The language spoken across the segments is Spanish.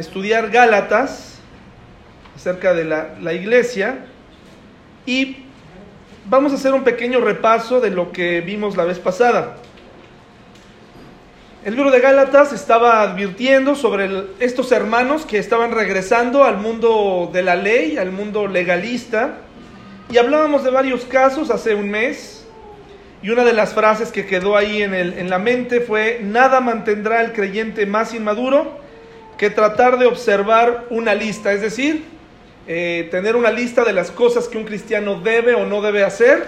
estudiar Gálatas acerca de la, la iglesia y vamos a hacer un pequeño repaso de lo que vimos la vez pasada. El libro de Gálatas estaba advirtiendo sobre estos hermanos que estaban regresando al mundo de la ley, al mundo legalista, y hablábamos de varios casos hace un mes, y una de las frases que quedó ahí en, el- en la mente fue, nada mantendrá al creyente más inmaduro que tratar de observar una lista, es decir, eh, tener una lista de las cosas que un cristiano debe o no debe hacer,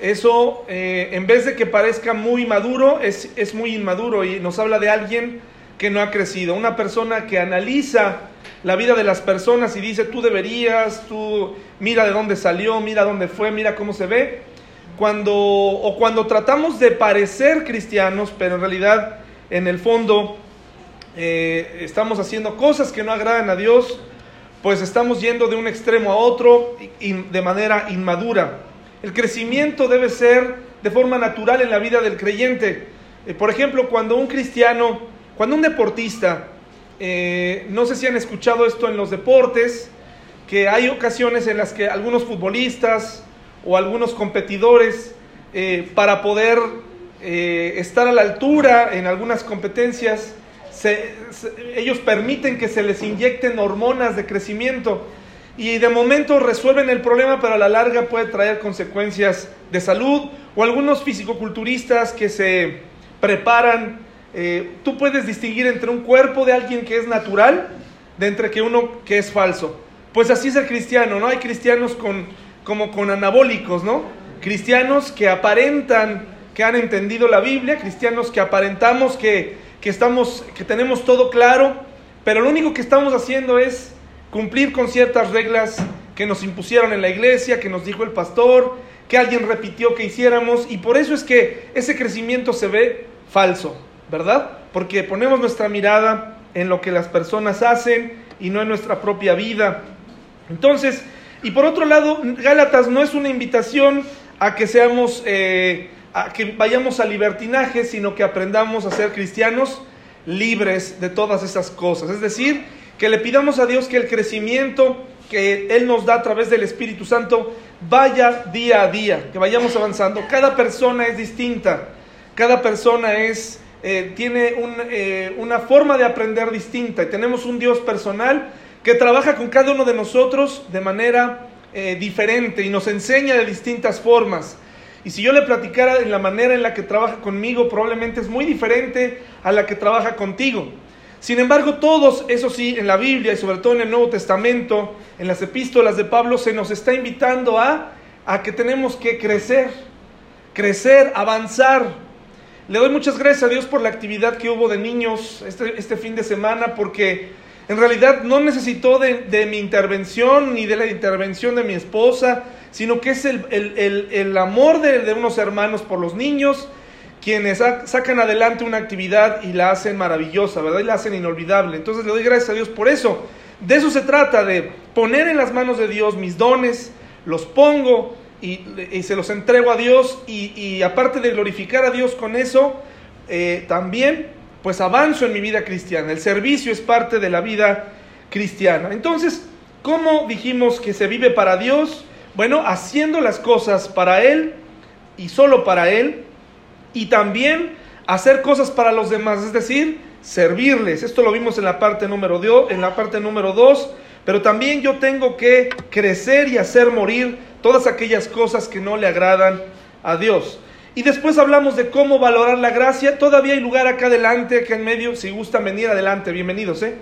eso eh, en vez de que parezca muy maduro, es, es muy inmaduro y nos habla de alguien que no ha crecido, una persona que analiza la vida de las personas y dice, tú deberías, tú mira de dónde salió, mira dónde fue, mira cómo se ve. Cuando, o cuando tratamos de parecer cristianos, pero en realidad en el fondo eh, estamos haciendo cosas que no agradan a Dios, pues estamos yendo de un extremo a otro y, y de manera inmadura. El crecimiento debe ser de forma natural en la vida del creyente. Eh, por ejemplo, cuando un cristiano, cuando un deportista, eh, no sé si han escuchado esto en los deportes, que hay ocasiones en las que algunos futbolistas o algunos competidores, eh, para poder eh, estar a la altura en algunas competencias, se- ellos permiten que se les inyecten hormonas de crecimiento y de momento resuelven el problema, pero a la larga puede traer consecuencias de salud o algunos fisicoculturistas que se preparan. eh, tú puedes distinguir entre un cuerpo de alguien que es natural de entre que uno que es falso. Pues así es el cristiano, ¿no? Hay cristianos con, como con anabólicos, ¿no? Cristianos que aparentan que han entendido la Biblia, cristianos que aparentamos que, que estamos, que tenemos todo claro, pero lo único que estamos haciendo es cumplir con ciertas reglas que nos impusieron en la iglesia, que nos dijo el pastor, que alguien repitió que hiciéramos, y por eso es que ese crecimiento se ve falso, ¿verdad? Porque ponemos nuestra mirada en lo que las personas hacen y no en nuestra propia vida. Entonces, y por otro lado, Gálatas no es una invitación a que seamos, eh, que vayamos a libertinaje, sino que aprendamos a ser cristianos libres de todas esas cosas. Es decir, que le pidamos a Dios que el crecimiento que Él nos da a través del Espíritu Santo vaya día a día, que vayamos avanzando. Cada persona es distinta, cada persona es, eh, tiene un, eh, una forma de aprender distinta y tenemos un Dios personal que trabaja con cada uno de nosotros de manera eh, diferente y nos enseña de distintas formas. Y si yo le platicara en la manera en la que trabaja conmigo, probablemente es muy diferente a la que trabaja contigo. Sin embargo, todos, eso sí, en la Biblia y sobre todo en el Nuevo Testamento, en las epístolas de Pablo, se nos está invitando a, a que tenemos que crecer, crecer, avanzar. Le doy muchas gracias a Dios por la actividad que hubo de niños este, este fin de semana, porque en realidad no necesitó de, mi intervención ni de la intervención de mi esposa, sino que es el, amor de, unos hermanos por los niños quienes sacan adelante una actividad y la hacen maravillosa, ¿verdad? Y la hacen inolvidable. Entonces le doy gracias a Dios por eso. De eso se trata, de poner en las manos de Dios mis dones, los pongo y, se los entrego a Dios y, y, aparte de glorificar a Dios con eso, eh, también pues avanzo en mi vida cristiana. El servicio es parte de la vida cristiana. Entonces, ¿cómo dijimos que se vive para Dios? Bueno, haciendo las cosas para Él y solo para Él y también hacer cosas para los demás, es decir, servirles. Esto lo vimos en la parte número dos, en la parte número dos, pero también yo tengo que crecer y hacer morir todas aquellas cosas que no le agradan a Dios. Y después hablamos de cómo valorar la gracia. Todavía hay lugar acá adelante, acá en medio, si gustan venir adelante, bienvenidos, ¿eh?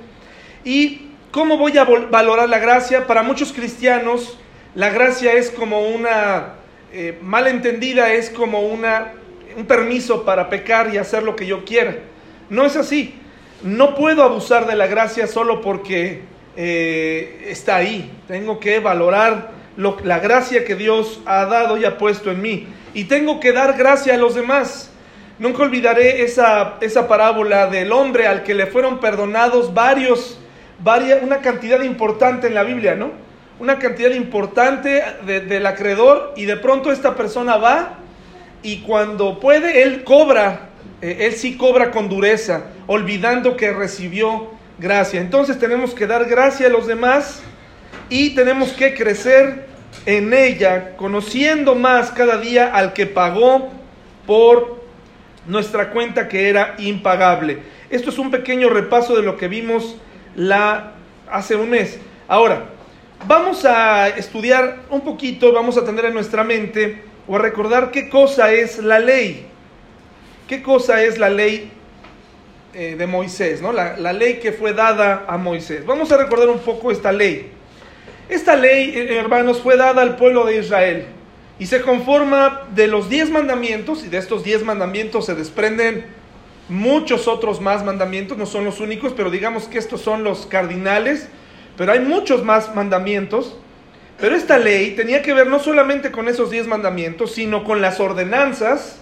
Y cómo voy a valorar la gracia. Para muchos cristianos, la gracia es como una eh, mal entendida, es como una un permiso para pecar y hacer lo que yo quiera. No es así. No puedo abusar de la gracia solo porque eh, está ahí. Tengo que valorar lo, la gracia que Dios ha dado y ha puesto en mí. Y tengo que dar gracia a los demás. Nunca olvidaré esa, esa parábola del hombre al que le fueron perdonados varios, varias, una cantidad importante en la Biblia, ¿no? Una cantidad importante de, del acreedor y de pronto esta persona va y cuando puede, él cobra, eh, él sí cobra con dureza, olvidando que recibió gracia. Entonces tenemos que dar gracia a los demás y tenemos que crecer en ella, conociendo más cada día al que pagó por nuestra cuenta que era impagable. Esto es un pequeño repaso de lo que vimos la, hace un mes. Ahora, vamos a estudiar un poquito, vamos a tener en nuestra mente o a recordar qué cosa es la ley. ¿Qué cosa es la ley eh, de Moisés? ¿no? La, la, ley que fue dada a Moisés. Vamos a recordar un poco esta ley. Esta ley, eh, hermanos, fue dada al pueblo de Israel y se conforma de los diez mandamientos y de estos diez mandamientos se desprenden muchos otros más mandamientos, no son los únicos, pero digamos que estos son los cardinales, pero hay muchos más mandamientos. Pero esta ley tenía que ver no solamente con esos diez mandamientos, sino con las ordenanzas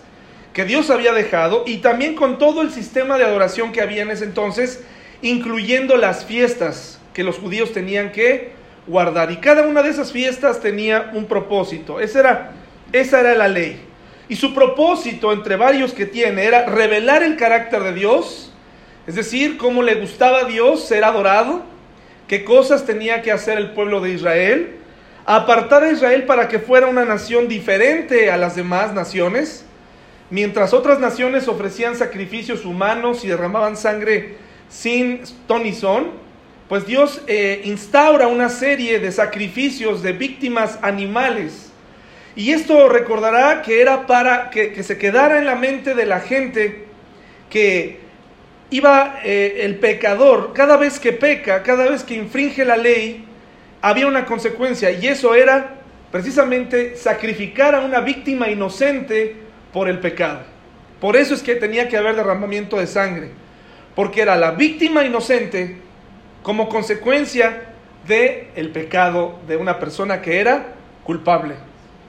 que Dios había dejado y también con todo el sistema de adoración que había en ese entonces, incluyendo las fiestas que los judíos tenían que guardar. Y cada una de esas fiestas tenía un propósito. Esa era, esa era la ley. Y su propósito, entre varios que tiene, era revelar el carácter de Dios, es decir, cómo le gustaba a Dios ser adorado, qué cosas tenía que hacer el pueblo de Israel, apartar a Israel para que fuera una nación diferente a las demás naciones, mientras otras naciones ofrecían sacrificios humanos y derramaban sangre sin ton son, pues Dios eh, instaura una serie de sacrificios de víctimas animales y esto recordará que era para que, se quedara en la mente de la gente que iba eh, el pecador, cada vez que peca, cada vez que infringe la ley, había una consecuencia y eso era precisamente sacrificar a una víctima inocente por el pecado. Por eso es que tenía que haber derramamiento de sangre, porque era la víctima inocente como consecuencia de el pecado de una persona que era culpable.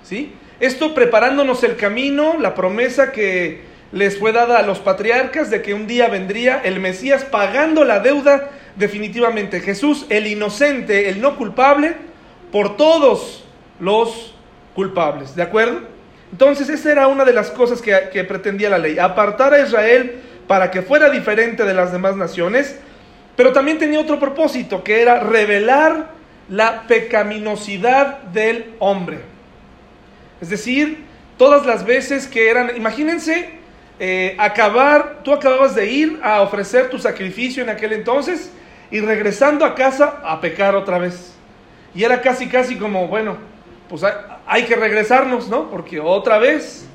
¿sí? Esto preparándonos el camino, la promesa que les fue dada a los patriarcas de que un día vendría el Mesías pagando la deuda definitivamente. Jesús, el inocente, el no culpable, por todos los culpables. ¿De acuerdo? Entonces esa era una de las cosas que, que pretendía la ley, apartar a Israel para que fuera diferente de las demás naciones, pero también tenía otro propósito, que era revelar la pecaminosidad del hombre. Es decir, todas las veces que eran, imagínense, eh, acabar, tú acababas de ir a ofrecer tu sacrificio en aquel entonces y regresando a casa a pecar otra vez. Y era casi, casi como, bueno, pues hay, que regresarnos, ¿no? Porque otra vez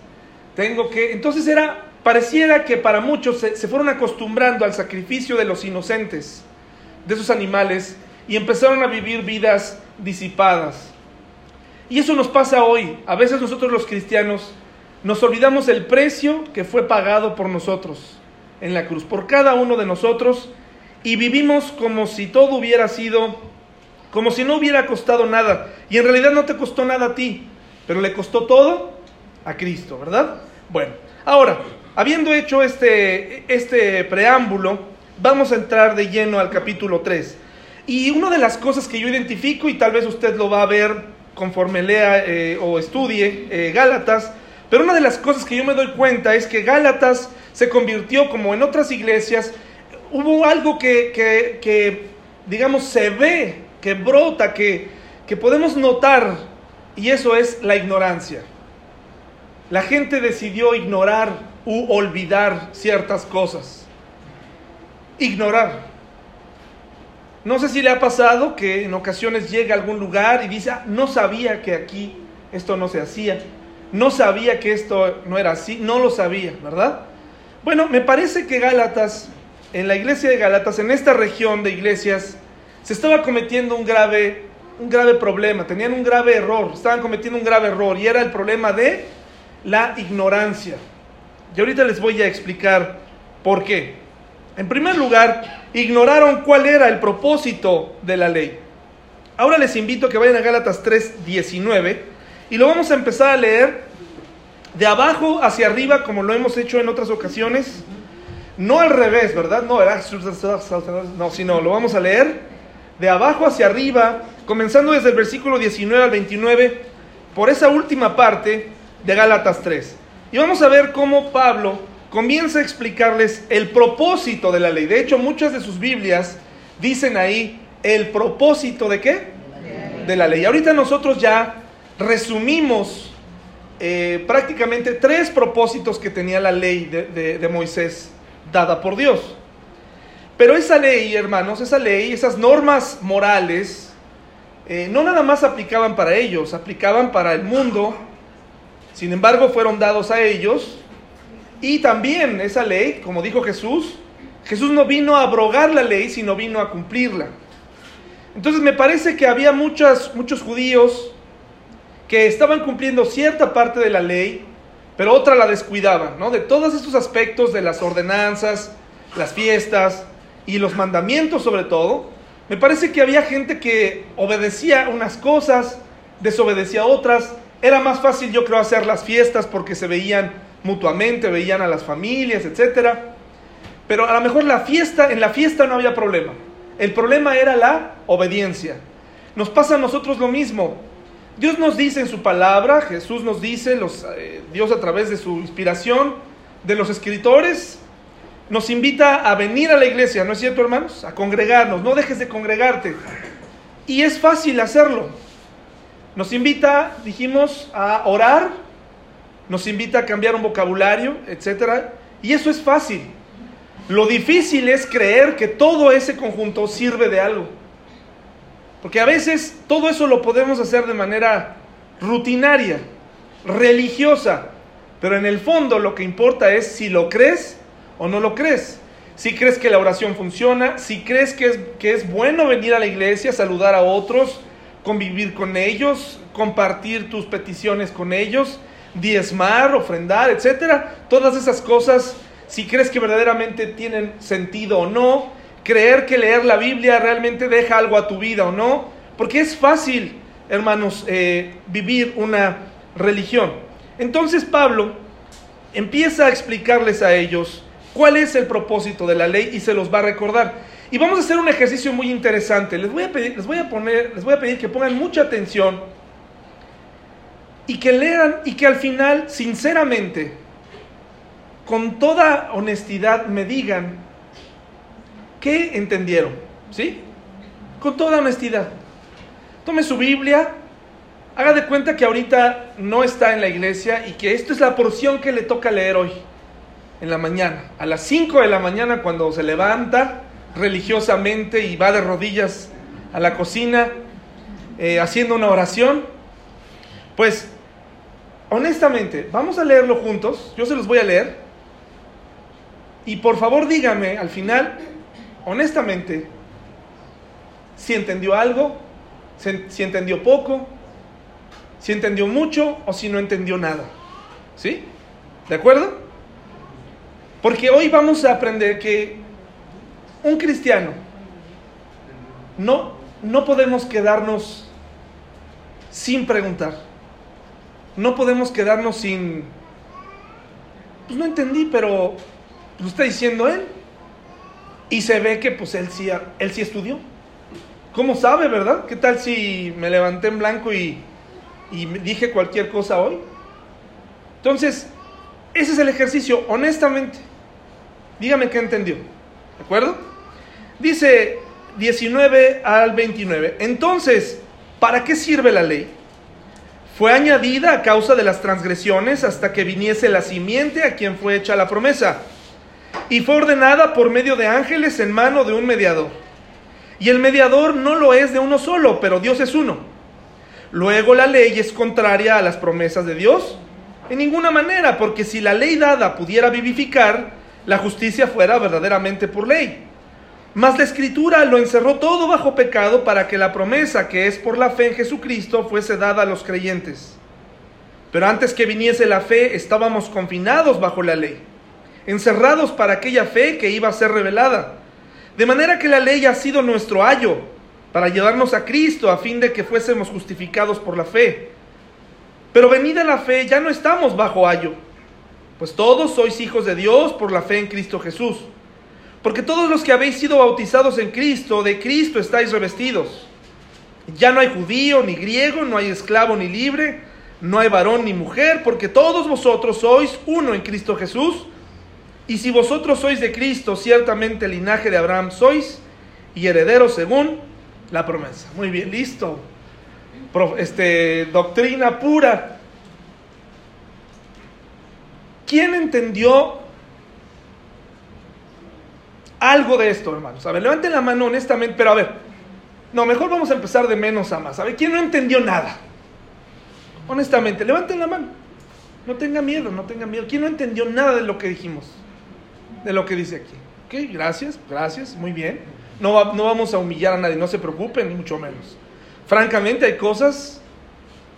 tengo que... Entonces era, pareciera que para muchos se, se fueron acostumbrando al sacrificio de los inocentes, de esos animales, y empezaron a vivir vidas disipadas. Y eso nos pasa hoy. A veces nosotros los cristianos nos olvidamos el precio que fue pagado por nosotros en la cruz, por cada uno de nosotros, y vivimos como si todo hubiera sido, como si no hubiera costado nada. Y en realidad no te costó nada a ti, pero le costó todo a Cristo, ¿verdad? Bueno, ahora, habiendo hecho este, este preámbulo, vamos a entrar de lleno al capítulo 3. Y una de las cosas que yo identifico, y tal vez usted lo va a ver conforme lea eh, o estudie eh, Gálatas, pero una de las cosas que yo me doy cuenta es que Gálatas se convirtió como en otras iglesias, hubo algo que, que, digamos, se ve, que brota, que, que podemos notar, y eso es la ignorancia. La gente decidió ignorar u olvidar ciertas cosas. Ignorar. No sé si le ha pasado que en ocasiones llega a algún lugar y dice, ah, no sabía que aquí esto no se hacía, no sabía que esto no era así, no lo sabía, ¿verdad? Bueno, me parece que Gálatas, en la iglesia de Gálatas, en esta región de iglesias, se estaba cometiendo un grave, un grave problema, tenían un grave error, estaban cometiendo un grave error y era el problema de la ignorancia. Y ahorita les voy a explicar por qué. En primer lugar, ignoraron cuál era el propósito de la ley. Ahora les invito a que vayan a Gálatas 3:19 y lo vamos a empezar a leer de abajo hacia arriba como lo hemos hecho en otras ocasiones. No al revés, ¿verdad? No, no, sino lo vamos a leer de abajo hacia arriba, comenzando desde el versículo 19 al 29, por esa última parte de Gálatas 3. Y vamos a ver cómo Pablo comienza a explicarles el propósito de la ley. De hecho, muchas de sus Biblias dicen ahí el propósito de qué? De la ley. Ahorita nosotros ya resumimos eh, prácticamente tres propósitos que tenía la ley de, Moisés dada por Dios. Pero esa ley, hermanos, esa ley, esas normas morales, eh, no nada más aplicaban para ellos, aplicaban para el mundo. Sin embargo, fueron dados a ellos. Y también esa ley, como dijo Jesús, Jesús no vino a abrogar la ley, sino vino a cumplirla. Entonces me parece que había muchos judíos que estaban cumpliendo cierta parte de la ley, pero otra la descuidaban, ¿no? De todos estos aspectos de las ordenanzas, las fiestas, y los mandamientos sobre todo, me parece que había gente que obedecía unas cosas, desobedecía otras. Era más fácil, yo creo, hacer las fiestas porque se veían mutuamente, veían a las familias, etc. Pero a lo mejor la fiesta, en la fiesta no había problema. El problema era la obediencia. Nos pasa a nosotros lo mismo. Dios nos dice en su palabra, Jesús nos dice, los, eh, Dios a través de su inspiración, de los escritores, nos invita a venir a la iglesia, ¿no es cierto, hermanos? A congregarnos, no dejes de congregarte. Y es fácil hacerlo. Nos invita, dijimos, a orar, nos invita a cambiar un vocabulario, etc. Y eso es fácil. Lo difícil es creer que todo ese conjunto sirve de algo. Porque a veces todo eso lo podemos hacer de manera rutinaria, religiosa, pero en el fondo lo que importa es si lo crees o no lo crees. Si crees que la oración funciona, si crees que es, que es bueno venir a la iglesia, saludar a otros, convivir con ellos, compartir tus peticiones con ellos, diezmar, ofrendar, etcétera, todas esas cosas, si crees que verdaderamente tienen sentido o no, creer que leer la Biblia realmente deja algo a tu vida o no, porque es fácil, hermanos, eh, vivir una religión. Entonces Pablo empieza a explicarles a ellos cuál es el propósito de la ley y se los va a recordar. Y vamos a hacer un ejercicio muy interesante. Les voy a pedir, les voy a poner, les voy a pedir que pongan mucha atención y que lean y que al final, sinceramente, con toda honestidad me digan qué entendieron, ¿sí? Con toda honestidad. Tome su Biblia, haga de cuenta que ahorita no está en la iglesia y que esto es la porción que le toca leer hoy en la mañana. A las 5 de la mañana cuando se levanta religiosamente y va de rodillas a la cocina eh, haciendo una oración, pues honestamente, vamos a leerlo juntos, yo se los voy a leer, y por favor dígame al final, honestamente, si entendió algo, si entendió poco, si entendió mucho o si no entendió nada. ¿Sí? ¿De acuerdo? Porque hoy vamos a aprender que un cristiano no, no podemos quedarnos sin preguntar. No podemos quedarnos sin... Pues no entendí, pero lo está diciendo él. Y se ve que pues él sí, él sí estudió. ¿Cómo sabe, verdad? ¿Qué tal si me levanté en blanco y, y dije cualquier cosa hoy? Entonces, ese es el ejercicio, honestamente. Dígame qué entendió. ¿De acuerdo? Dice 19 al 29. Entonces, ¿para qué sirve la ley? Fue añadida a causa de las transgresiones hasta que viniese la simiente a quien fue hecha la promesa. Y fue ordenada por medio de ángeles en mano de un mediador. Y el mediador no lo es de uno solo, pero Dios es uno. Luego la ley es contraria a las promesas de Dios. En ninguna manera, porque si la ley dada pudiera vivificar, la justicia fuera verdaderamente por ley. Mas la escritura lo encerró todo bajo pecado para que la promesa que es por la fe en Jesucristo fuese dada a los creyentes. Pero antes que viniese la fe estábamos confinados bajo la ley, encerrados para aquella fe que iba a ser revelada. De manera que la ley ha sido nuestro ayo para llevarnos a Cristo a fin de que fuésemos justificados por la fe. Pero venida la fe ya no estamos bajo ayo pues todos sois hijos de Dios por la fe en Cristo Jesús. Porque todos los que habéis sido bautizados en Cristo, de Cristo estáis revestidos. Ya no hay judío ni griego, no hay esclavo ni libre, no hay varón ni mujer, porque todos vosotros sois uno en Cristo Jesús. Y si vosotros sois de Cristo, ciertamente el linaje de Abraham sois, y herederos según la promesa. Muy bien, listo. este, doctrina pura. ¿Quién entendió algo de esto, hermanos? A ver, levanten la mano honestamente, pero a ver, no, mejor vamos a empezar de menos a más. A ver, ¿quién no entendió nada? Honestamente, levanten la mano. No tenga miedo, no tenga miedo. ¿Quién no entendió nada de lo que dijimos? De lo que dice aquí. Ok, gracias, gracias, muy bien. No, no vamos a humillar a nadie, no se preocupen, ni mucho menos. Francamente, hay cosas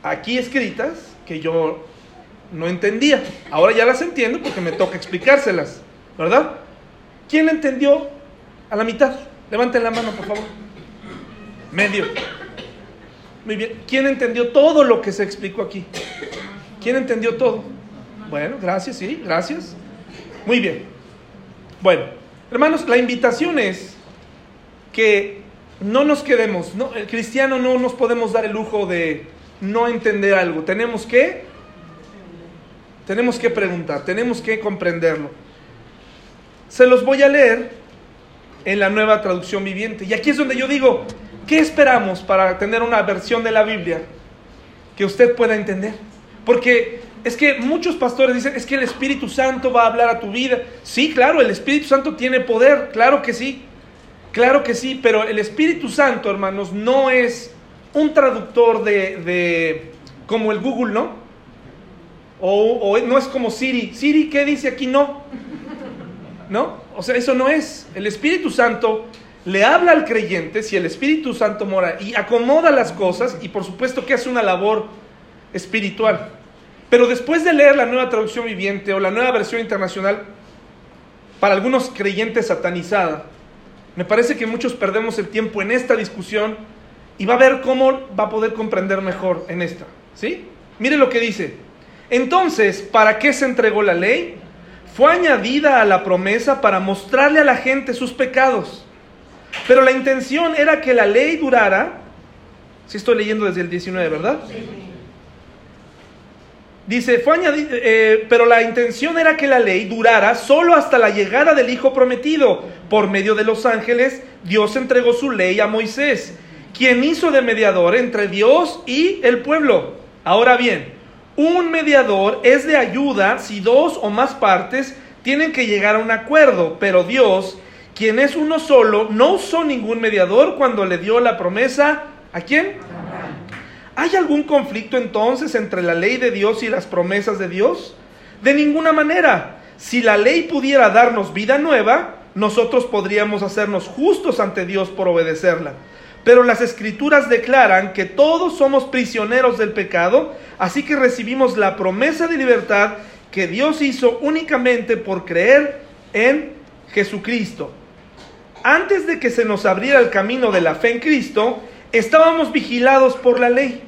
aquí escritas que yo no entendía. Ahora ya las entiendo porque me toca explicárselas, ¿verdad? ¿Quién entendió a la mitad? Levanten la mano, por favor. Medio. Muy bien. ¿Quién entendió todo lo que se explicó aquí? ¿Quién entendió todo? Bueno, gracias, sí, gracias. Muy bien. Bueno, hermanos, la invitación es que no nos quedemos, no, el cristiano no nos podemos dar el lujo de no entender algo. Tenemos que, tenemos que preguntar, tenemos que comprenderlo. Se los voy a leer en la nueva traducción viviente. Y aquí es donde yo digo, ¿qué esperamos para tener una versión de la Biblia que usted pueda entender? Porque es que muchos pastores dicen, es que el Espíritu Santo va a hablar a tu vida. Sí, claro, el Espíritu Santo tiene poder, claro que sí. Claro que sí, pero el Espíritu Santo, hermanos, no es un traductor de, como el Google, ¿no? O, o, no es como Siri. Siri, ¿qué dice aquí? No. ¿No? O sea, eso no es. El Espíritu Santo le habla al creyente si el Espíritu Santo mora y acomoda las cosas y por supuesto que hace una labor espiritual. Pero después de leer la nueva traducción viviente o la nueva versión internacional, para algunos creyentes satanizada, me parece que muchos perdemos el tiempo en esta discusión y va a ver cómo va a poder comprender mejor en esta. ¿Sí? Mire lo que dice. Entonces, ¿para qué se entregó la ley? Fue añadida a la promesa para mostrarle a la gente sus pecados. Pero la intención era que la ley durara. Si estoy leyendo desde el 19, ¿verdad? Dice, fue añadido, eh, pero la intención era que la ley durara solo hasta la llegada del Hijo prometido. Por medio de los ángeles, Dios entregó su ley a Moisés, quien hizo de mediador entre Dios y el pueblo. Ahora bien, un mediador es de ayuda si dos o más partes tienen que llegar a un acuerdo, pero Dios, quien es uno solo, no usó ningún mediador cuando le dio la promesa a quién? ¿Hay algún conflicto entonces entre la ley de Dios y las promesas de Dios? De ninguna manera. Si la ley pudiera darnos vida nueva, nosotros podríamos hacernos justos ante Dios por obedecerla. Pero las escrituras declaran que todos somos prisioneros del pecado, así que recibimos la promesa de libertad que Dios hizo únicamente por creer en Jesucristo. Antes de que se nos abriera el camino de la fe en Cristo, estábamos vigilados por la ley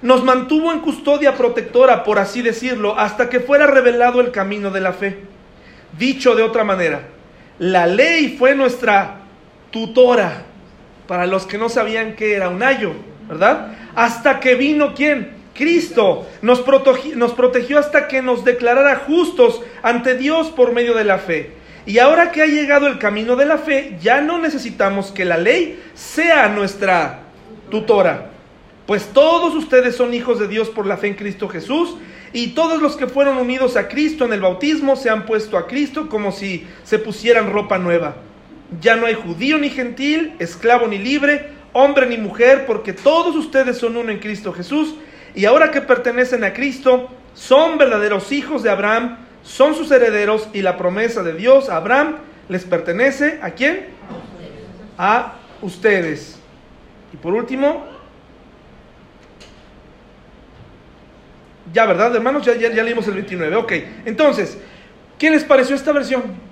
nos mantuvo en custodia protectora, por así decirlo, hasta que fuera revelado el camino de la fe. Dicho de otra manera, la ley fue nuestra tutora para los que no sabían que era un ayo, ¿verdad? Hasta que vino quién? Cristo nos protegió, nos protegió hasta que nos declarara justos ante Dios por medio de la fe. Y ahora que ha llegado el camino de la fe, ya no necesitamos que la ley sea nuestra tutora. Pues todos ustedes son hijos de Dios por la fe en Cristo Jesús, y todos los que fueron unidos a Cristo en el bautismo se han puesto a Cristo como si se pusieran ropa nueva. Ya no hay judío ni gentil, esclavo ni libre, hombre ni mujer, porque todos ustedes son uno en Cristo Jesús, y ahora que pertenecen a Cristo, son verdaderos hijos de Abraham, son sus herederos, y la promesa de Dios a Abraham les pertenece a quién? A ustedes. Y por último, Ya, ¿verdad, hermanos? Ya, ya, leímos el 29. Ok, entonces, ¿qué les pareció esta versión?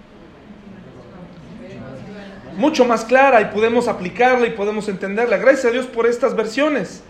Mucho más clara y podemos aplicarla y podemos entenderla. Gracias a Dios por estas versiones.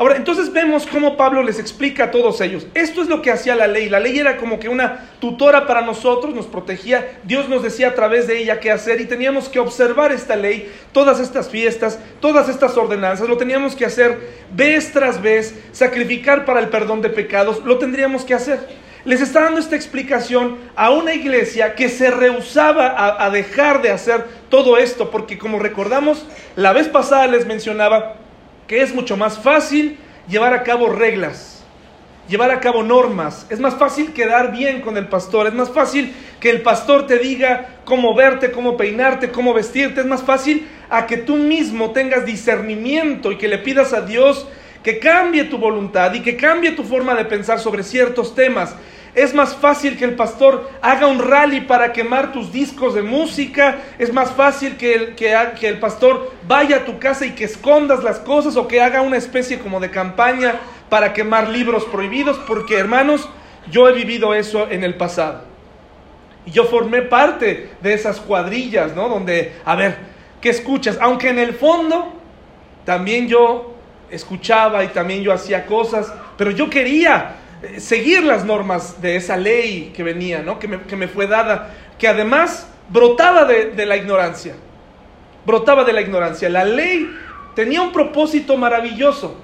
Ahora, entonces vemos cómo Pablo les explica a todos ellos. Esto es lo que hacía la ley. La ley era como que una tutora para nosotros, nos protegía. Dios nos decía a través de ella qué hacer y teníamos que observar esta ley, todas estas fiestas, todas estas ordenanzas. Lo teníamos que hacer vez tras vez, sacrificar para el perdón de pecados. Lo tendríamos que hacer. Les está dando esta explicación a una iglesia que se rehusaba a, dejar de hacer todo esto, porque como recordamos, la vez pasada les mencionaba que es mucho más fácil llevar a cabo reglas, llevar a cabo normas, es más fácil quedar bien con el pastor, es más fácil que el pastor te diga cómo verte, cómo peinarte, cómo vestirte, es más fácil a que tú mismo tengas discernimiento y que le pidas a Dios que cambie tu voluntad y que cambie tu forma de pensar sobre ciertos temas. Es más fácil que el pastor haga un rally para quemar tus discos de música. Es más fácil que el, que, el pastor vaya a tu casa y que escondas las cosas o que haga una especie como de campaña para quemar libros prohibidos. Porque hermanos, yo he vivido eso en el pasado. Y yo formé parte de esas cuadrillas, ¿no? Donde, a ver, ¿qué escuchas? Aunque en el fondo también yo escuchaba y también yo hacía cosas, pero yo quería seguir las normas de esa ley que venía, ¿no? que, me, fue dada, que además brotaba de, de la ignorancia, brotaba de la ignorancia. La ley tenía un propósito maravilloso.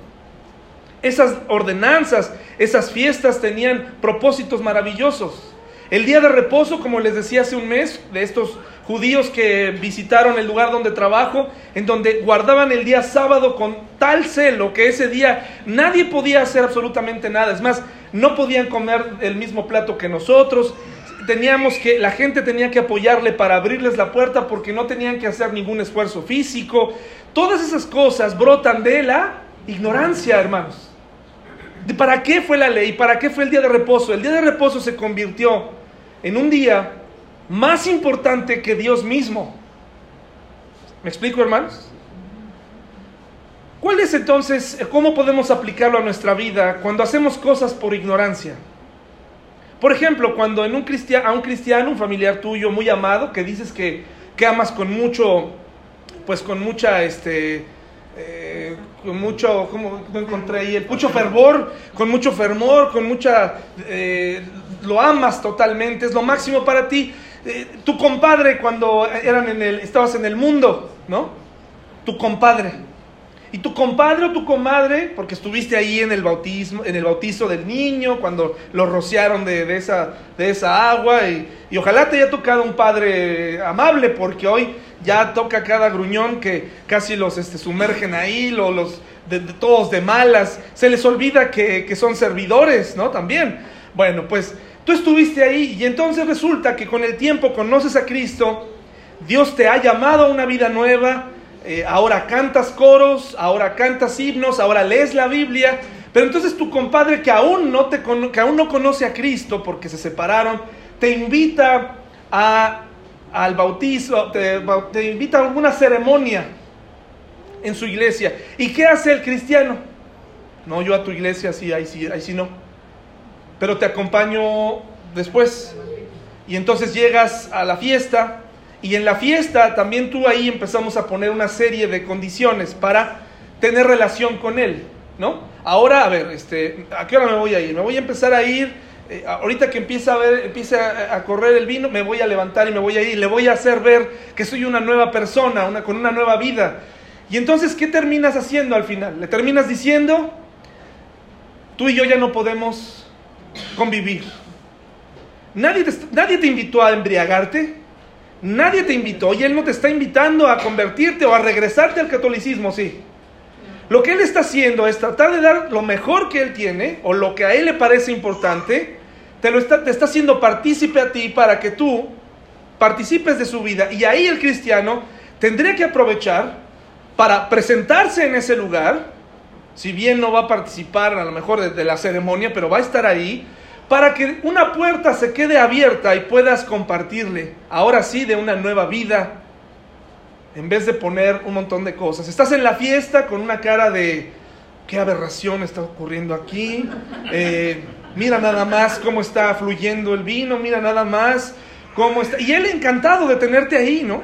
Esas ordenanzas, esas fiestas tenían propósitos maravillosos. El día de reposo, como les decía hace un mes, de estos judíos que visitaron el lugar donde trabajo, en donde guardaban el día sábado con tal celo que ese día nadie podía hacer absolutamente nada. Es más, no podían comer el mismo plato que nosotros. Teníamos que, la gente tenía que apoyarle para abrirles la puerta porque no tenían que hacer ningún esfuerzo físico. Todas esas cosas brotan de la ignorancia, hermanos. ¿Para qué fue la ley? ¿Para qué fue el día de reposo? El día de reposo se convirtió en un día más importante que Dios mismo. ¿Me explico, hermanos? ¿Cuál es entonces, cómo podemos aplicarlo a nuestra vida cuando hacemos cosas por ignorancia? Por ejemplo, cuando en un cristiano, a un cristiano, un familiar tuyo muy amado, que dices que, que amas con mucho, pues con mucha, este, eh, con mucho, ¿cómo no encontré ahí? Mucho fervor, con mucho fervor, con mucha, eh, lo amas totalmente, es lo máximo para ti. Eh, tu compadre cuando eran en el, estabas en el mundo, ¿no? Tu compadre. Y tu compadre o tu comadre, porque estuviste ahí en el bautismo, en el bautizo del niño, cuando lo rociaron de, esa, de esa agua, y, y, ojalá te haya tocado un padre amable, porque hoy ya toca cada gruñón que casi los este, sumergen ahí, lo, los de, todos de malas, se les olvida que, que son servidores, ¿no? También. Bueno, pues tú estuviste ahí y entonces resulta que con el tiempo conoces a Cristo, Dios te ha llamado a una vida nueva, eh, ahora cantas coros, ahora cantas himnos, ahora lees la Biblia, pero entonces tu compadre que aún no, te, que aún no conoce a Cristo porque se separaron, te invita a, al bautizo, te, invita a alguna ceremonia en su iglesia. ¿Y qué hace el cristiano? No, yo a tu iglesia sí, sí, ahí sí no. Pero te acompaño después. Y entonces llegas a la fiesta y en la fiesta también tú ahí empezamos a poner una serie de condiciones para tener relación con Él, ¿no? Ahora, a ver, este, ¿a qué hora me voy a ir? Me voy a empezar a ir, eh, ahorita que empieza a ver, empieza a, correr el vino, me voy a levantar y me voy a ir, le voy a hacer ver que soy una nueva persona, una, con una nueva vida. Y entonces, ¿qué terminas haciendo al final? Le terminas diciendo, tú y yo ya no podemos convivir. Nadie nadie te invitó a embriagarte. Nadie te invitó y Él no te está invitando a convertirte o a regresarte al catolicismo, sí. Lo que Él está haciendo es tratar de dar lo mejor que Él tiene o lo que a Él le parece importante, te, lo está, te está haciendo partícipe a ti para que tú participes de su vida. Y ahí el cristiano tendría que aprovechar para presentarse en ese lugar, si bien no va a participar a lo mejor de la ceremonia, pero va a estar ahí para que una puerta se quede abierta y puedas compartirle, ahora sí, de una nueva vida, en vez de poner un montón de cosas. Estás en la fiesta con una cara de, qué aberración está ocurriendo aquí, eh, mira nada más cómo está fluyendo el vino, mira nada más cómo está... Y él encantado de tenerte ahí, ¿no?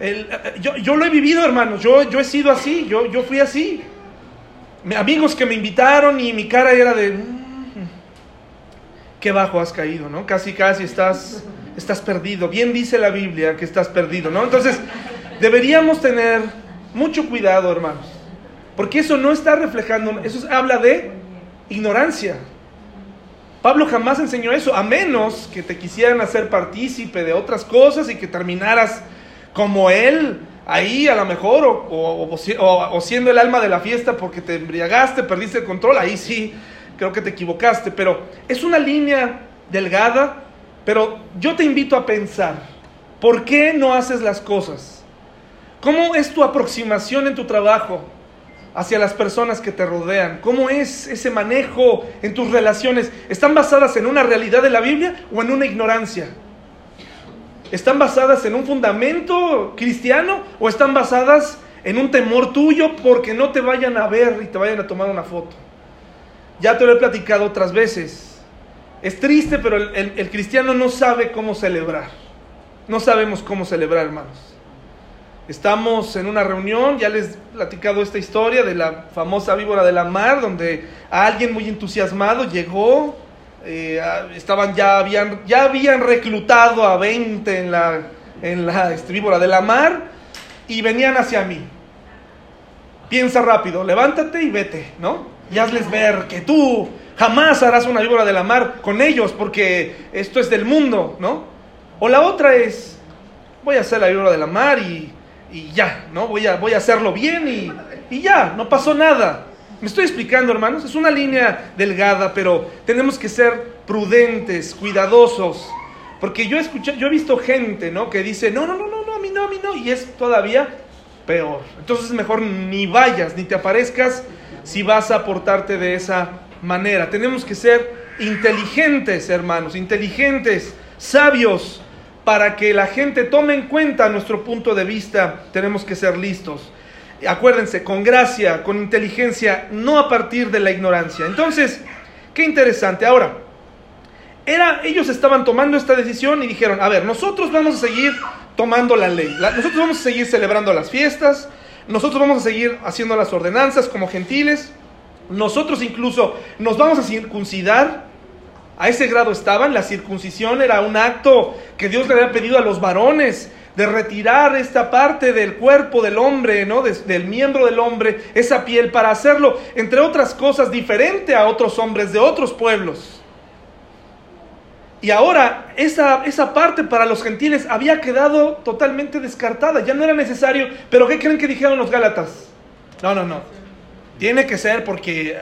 Eh, yo, yo, lo he vivido, hermanos, yo, yo he sido así, yo, yo fui así. Amigos que me invitaron y mi cara era de qué bajo has caído, ¿no? Casi, casi estás, estás perdido. Bien dice la Biblia que estás perdido, ¿no? Entonces, deberíamos tener mucho cuidado, hermanos, porque eso no está reflejando, eso habla de ignorancia. Pablo jamás enseñó eso, a menos que te quisieran hacer partícipe de otras cosas y que terminaras como él, ahí a lo mejor, o, o, siendo el alma de la fiesta porque te embriagaste, perdiste el control, ahí sí, creo que te equivocaste, pero es una línea delgada, pero yo te invito a pensar, ¿por qué no haces las cosas? ¿Cómo es tu aproximación en tu trabajo? hacia las personas que te rodean? ¿Cómo es ese manejo en tus relaciones? ¿Están basadas en una realidad de la Biblia o en una ignorancia? ¿Están basadas en un fundamento cristiano o están basadas en un temor tuyo porque no te vayan a ver y te vayan a tomar una foto? Ya te lo he platicado otras veces. Es triste, pero el, cristiano no sabe cómo celebrar. No sabemos cómo celebrar, hermanos. Estamos en una reunión, ya les he platicado esta historia de la famosa víbora de la mar, donde alguien muy entusiasmado llegó, eh, estaban ya habían, ya habían reclutado a 20 en la, en la este, víbora de la mar y venían hacia mí. Piensa rápido, levántate y vete, ¿no? Y hazles ver que tú jamás harás una víbora de la mar con ellos porque esto es del mundo, ¿no? O la otra es, voy a hacer la víbora de la mar y y ya, ¿no? Voy a, voy a hacerlo bien y, y ya, no pasó nada. Me estoy explicando, hermanos, es una línea delgada, pero tenemos que ser prudentes, cuidadosos, porque yo he yo he visto gente, ¿no? Que dice, no, no, no, no, no, a mí no, a mí no, y es todavía peor. Entonces mejor ni vayas, ni te aparezcas si vas a portarte de esa manera. Tenemos que ser inteligentes, hermanos, inteligentes, sabios, para que la gente tome en cuenta nuestro punto de vista, tenemos que ser listos. Acuérdense, con gracia, con inteligencia, no a partir de la ignorancia. Entonces, qué interesante. Ahora, era, ellos estaban tomando esta decisión y dijeron, a ver, nosotros vamos a seguir tomando la ley, nosotros vamos a seguir celebrando las fiestas, nosotros vamos a seguir haciendo las ordenanzas como gentiles, nosotros incluso nos vamos a circuncidar, a ese grado estaban. La circuncisión era un acto que Dios le había pedido a los varones de retirar esta parte del cuerpo del hombre, ¿no? del miembro del hombre, esa piel, para hacerlo, entre otras cosas, diferente a otros hombres de otros pueblos. Y ahora esa, esa parte para los gentiles había quedado totalmente descartada, ya no era necesario. Pero ¿qué creen que dijeron los Gálatas? No, no, no. Tiene que ser porque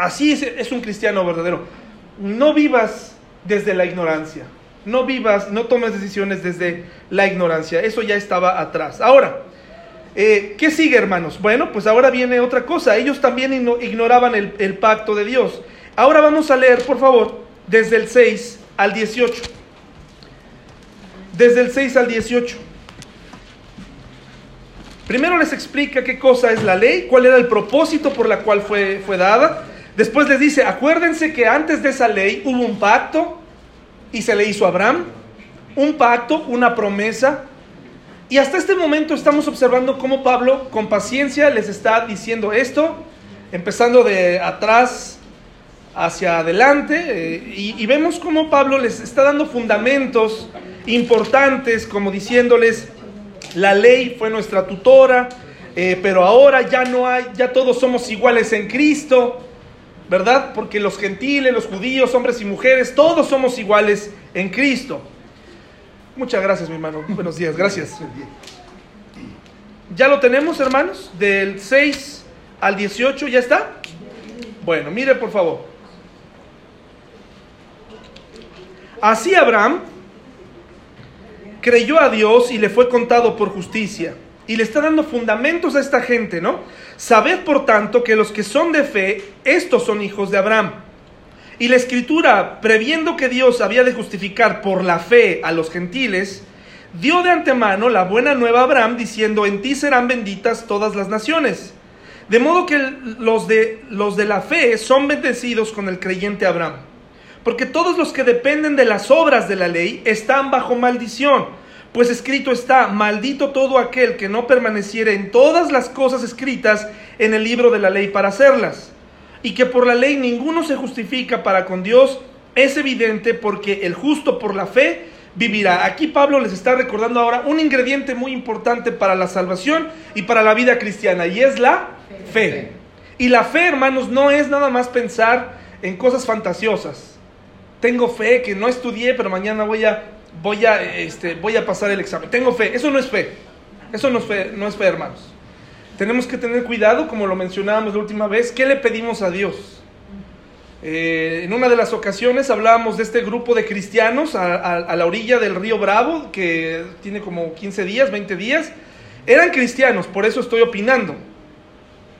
así es un cristiano verdadero no vivas desde la ignorancia. No vivas, no tomes decisiones desde la ignorancia. Eso ya estaba atrás. Ahora, eh, ¿qué sigue, hermanos? Bueno, pues ahora viene otra cosa. Ellos también ignoraban el, el pacto de Dios. Ahora vamos a leer, por favor, desde el 6 al 18. Desde el 6 al 18. Primero les explica qué cosa es la ley, cuál era el propósito por la cual fue, fue dada. Después les dice, acuérdense que antes de esa ley hubo un pacto y se le hizo a Abraham, un pacto, una promesa. Y hasta este momento estamos observando cómo Pablo con paciencia les está diciendo esto, empezando de atrás hacia adelante, eh, y, vemos cómo Pablo les está dando fundamentos importantes, como diciéndoles, la ley fue nuestra tutora, eh, pero ahora ya no hay, ya todos somos iguales en Cristo. ¿verdad? Porque los gentiles, los judíos, hombres y mujeres, todos somos iguales en Cristo. Muchas gracias, mi hermano. Buenos días, gracias. ¿Ya lo tenemos, hermanos? Del 6 al 18, ¿ya está? Bueno, mire por favor. Así Abraham creyó a Dios y le fue contado por justicia. Y le está dando fundamentos a esta gente, ¿no? Sabed por tanto que los que son de fe, estos son hijos de Abraham. Y la escritura, previendo que Dios había de justificar por la fe a los gentiles, dio de antemano la buena nueva a Abraham diciendo, en ti serán benditas todas las naciones. De modo que los de, los de la fe son bendecidos con el creyente Abraham. Porque todos los que dependen de las obras de la ley están bajo maldición pues escrito está, maldito todo aquel que no permaneciera en todas las cosas escritas en el libro de la ley para hacerlas. Y que por la ley ninguno se justifica para con Dios, es evidente porque el justo por la fe vivirá. Aquí Pablo les está recordando ahora un ingrediente muy importante para la salvación y para la vida cristiana, y es la fe. Y la fe, hermanos, no es nada más pensar en cosas fantasiosas. Tengo fe, que no estudié, pero mañana voy a, voy a, este, voy a pasar el examen. Tengo fe, eso no es fe. Eso no es fe, no es fe, hermanos. Tenemos que tener cuidado, como lo mencionábamos la última vez, ¿qué le pedimos a Dios? Eh, en una de las ocasiones hablábamos de este grupo de cristianos a, la orilla del río Bravo, que tiene como 15 días, 20 días. Eran cristianos, por eso estoy opinando.